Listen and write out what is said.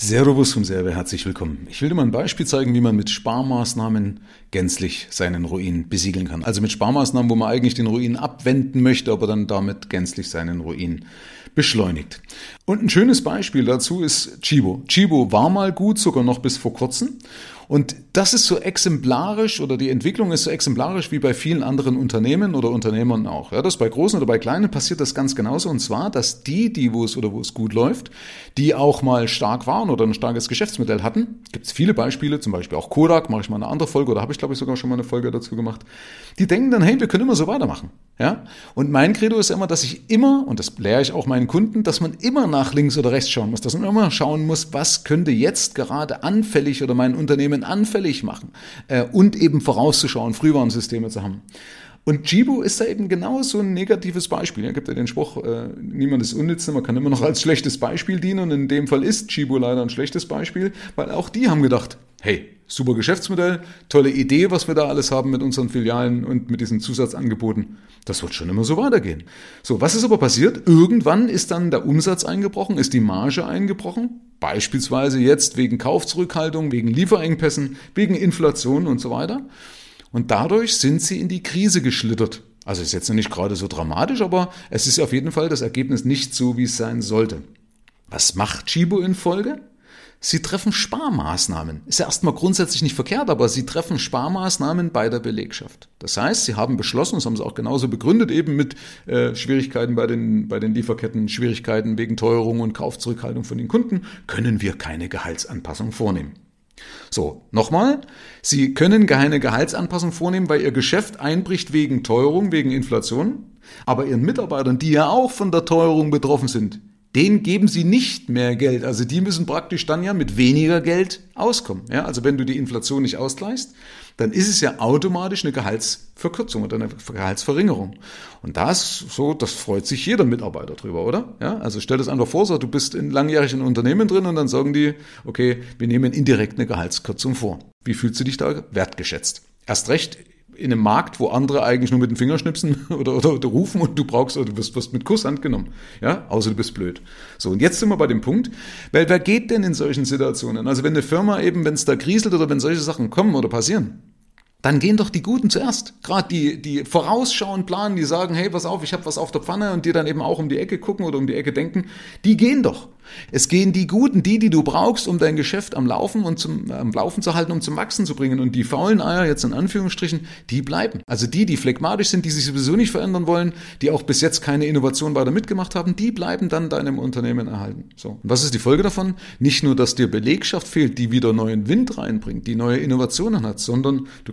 Servus vom Serve, herzlich willkommen. Ich will dir mal ein Beispiel zeigen, wie man mit Sparmaßnahmen gänzlich seinen Ruin besiegeln kann. Also mit Sparmaßnahmen, wo man eigentlich den Ruin abwenden möchte, aber dann damit gänzlich seinen Ruin beschleunigt. Und ein schönes Beispiel dazu ist Chibo. Chibo war mal gut, sogar noch bis vor kurzem. Und das ist so exemplarisch oder die Entwicklung ist so exemplarisch wie bei vielen anderen Unternehmen oder Unternehmern auch. Ja, das bei großen oder bei kleinen passiert das ganz genauso. Und zwar, dass die, die wo es oder wo es gut läuft, die auch mal stark waren oder ein starkes Geschäftsmodell hatten, gibt es viele Beispiele, zum Beispiel auch Kodak, mache ich mal eine andere Folge oder habe ich glaube ich sogar schon mal eine Folge dazu gemacht. Die denken dann, hey, wir können immer so weitermachen. Ja? Und mein Credo ist immer, dass ich immer, und das lehre ich auch meinen Kunden, dass man immer nach links oder rechts schauen muss, dass man immer schauen muss, was könnte jetzt gerade anfällig oder mein Unternehmen anfällig machen äh, und eben vorauszuschauen, Frühwarnsysteme zu haben. Und Jibo ist da eben genau so ein negatives Beispiel. Er gibt ja den Spruch, äh, niemand ist unnütz, man kann immer noch als schlechtes Beispiel dienen. Und in dem Fall ist Jibo leider ein schlechtes Beispiel, weil auch die haben gedacht, hey, super Geschäftsmodell, tolle Idee, was wir da alles haben mit unseren Filialen und mit diesen Zusatzangeboten. Das wird schon immer so weitergehen. So, was ist aber passiert? Irgendwann ist dann der Umsatz eingebrochen, ist die Marge eingebrochen. Beispielsweise jetzt wegen Kaufzurückhaltung, wegen Lieferengpässen, wegen Inflation und so weiter. Und dadurch sind sie in die Krise geschlittert. Also ist jetzt nicht gerade so dramatisch, aber es ist auf jeden Fall das Ergebnis nicht so, wie es sein sollte. Was macht Chibo in Folge? Sie treffen Sparmaßnahmen. Ist ja erstmal grundsätzlich nicht verkehrt, aber sie treffen Sparmaßnahmen bei der Belegschaft. Das heißt, sie haben beschlossen, das haben sie auch genauso begründet, eben mit äh, Schwierigkeiten bei den, bei den Lieferketten, Schwierigkeiten wegen Teuerung und Kaufzurückhaltung von den Kunden, können wir keine Gehaltsanpassung vornehmen. So, nochmal, Sie können keine Gehaltsanpassung vornehmen, weil Ihr Geschäft einbricht wegen Teuerung, wegen Inflation, aber Ihren Mitarbeitern, die ja auch von der Teuerung betroffen sind, denen geben sie nicht mehr Geld. Also die müssen praktisch dann ja mit weniger Geld auskommen. Ja, also wenn du die Inflation nicht ausgleichst, dann ist es ja automatisch eine Gehaltsverkürzung oder eine Gehaltsverringerung. Und das so, das freut sich jeder Mitarbeiter drüber, oder? Ja, also stell das einfach vor, so, du bist in langjährigen Unternehmen drin und dann sagen die, okay, wir nehmen indirekt eine Gehaltskürzung vor. Wie fühlst du dich da wertgeschätzt? Erst recht in einem Markt, wo andere eigentlich nur mit dem Finger schnipsen oder, oder, oder rufen und du brauchst oder du wirst, wirst mit Kusshand genommen. Ja, außer du bist blöd. So, und jetzt sind wir bei dem Punkt, weil wer geht denn in solchen Situationen? Also wenn eine Firma eben, wenn es da kriselt oder wenn solche Sachen kommen oder passieren, dann gehen doch die Guten zuerst. Gerade die, die vorausschauen, planen, die sagen, hey, pass auf, ich habe was auf der Pfanne und die dann eben auch um die Ecke gucken oder um die Ecke denken, die gehen doch. Es gehen die Guten, die, die du brauchst, um dein Geschäft am Laufen und zum am Laufen zu halten, um zum Wachsen zu bringen. Und die faulen Eier, jetzt in Anführungsstrichen, die bleiben. Also die, die phlegmatisch sind, die sich sowieso nicht verändern wollen, die auch bis jetzt keine Innovation weiter mitgemacht haben, die bleiben dann deinem Unternehmen erhalten. So. Und was ist die Folge davon? Nicht nur, dass dir Belegschaft fehlt, die wieder neuen Wind reinbringt, die neue Innovationen hat, sondern du